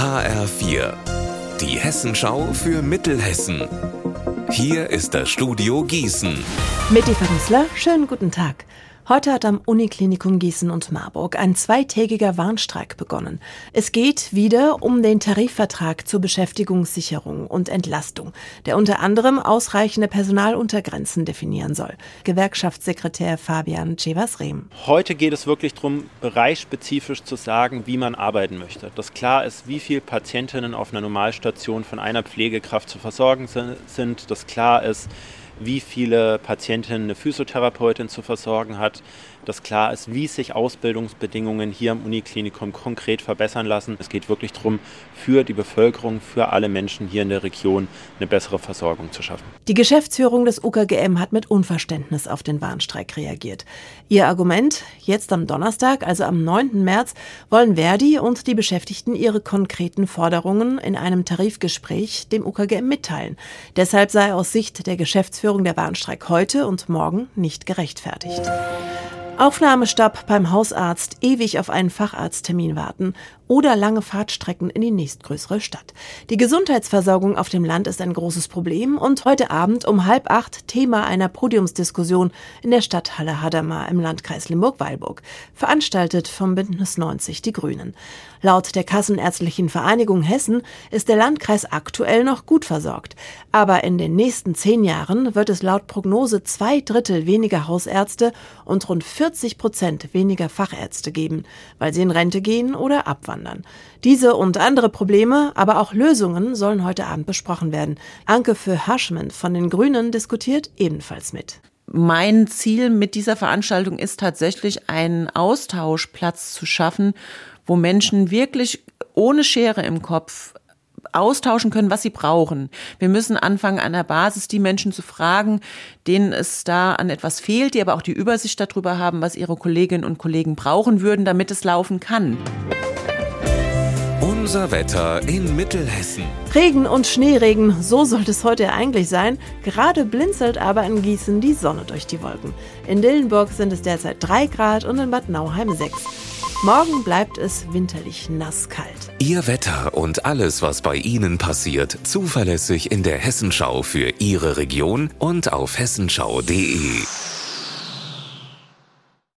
HR4, die Hessenschau für Mittelhessen. Hier ist das Studio Gießen. Mit Eva Rüssler, schönen guten Tag. Heute hat am Uniklinikum Gießen und Marburg ein zweitägiger Warnstreik begonnen. Es geht wieder um den Tarifvertrag zur Beschäftigungssicherung und Entlastung, der unter anderem ausreichende Personaluntergrenzen definieren soll. Gewerkschaftssekretär Fabian Cevas-Rehm. Heute geht es wirklich darum, bereichsspezifisch zu sagen, wie man arbeiten möchte. Dass klar ist, wie viele Patientinnen auf einer Normalstation von einer Pflegekraft zu versorgen sind, dass klar ist, wie viele Patientinnen eine Physiotherapeutin zu versorgen hat, dass klar ist, wie sich Ausbildungsbedingungen hier am Uniklinikum konkret verbessern lassen. Es geht wirklich darum, für die Bevölkerung, für alle Menschen hier in der Region eine bessere Versorgung zu schaffen. Die Geschäftsführung des UKGM hat mit Unverständnis auf den Warnstreik reagiert. Ihr Argument, jetzt am Donnerstag, also am 9. März, wollen Verdi und die Beschäftigten ihre konkreten Forderungen in einem Tarifgespräch dem UKGM mitteilen. Deshalb sei aus Sicht der Geschäftsführung Durchführung der Warnstreik heute und morgen nicht gerechtfertigt. Aufnahmestopp beim Hausarzt, ewig auf einen Facharzttermin warten oder lange Fahrtstrecken in die nächstgrößere Stadt. Die Gesundheitsversorgung auf dem Land ist ein großes Problem und heute Abend um halb acht Thema einer Podiumsdiskussion in der Stadthalle Hadamar im Landkreis Limburg-Weilburg, veranstaltet vom Bündnis 90 Die Grünen. Laut der Kassenärztlichen Vereinigung Hessen ist der Landkreis aktuell noch gut versorgt. Aber in den nächsten zehn Jahren wird es laut Prognose zwei Drittel weniger Hausärzte und rund 40 Prozent weniger Fachärzte geben, weil sie in Rente gehen oder abwandern wandern. Diese und andere Probleme, aber auch Lösungen sollen heute Abend besprochen werden. Anke für Haschmann von den Grünen diskutiert ebenfalls mit. Mein Ziel mit dieser Veranstaltung ist tatsächlich einen Austauschplatz zu schaffen, wo Menschen wirklich ohne Schere im Kopf austauschen können, was sie brauchen. Wir müssen anfangen, an der Basis die Menschen zu fragen, denen es da an etwas fehlt, die aber auch die Übersicht darüber haben, was ihre Kolleginnen und Kollegen brauchen würden, damit es laufen kann. Unser Wetter in Mittelhessen. Regen und Schneeregen, so sollte es heute eigentlich sein. Gerade blinzelt aber in Gießen die Sonne durch die Wolken. In Dillenburg sind es derzeit 3 Grad und in Bad Nauheim 6. Morgen bleibt es winterlich nasskalt. Ihr Wetter und alles, was bei Ihnen passiert, zuverlässig in der Hessenschau für Ihre Region und auf hessenschau.de.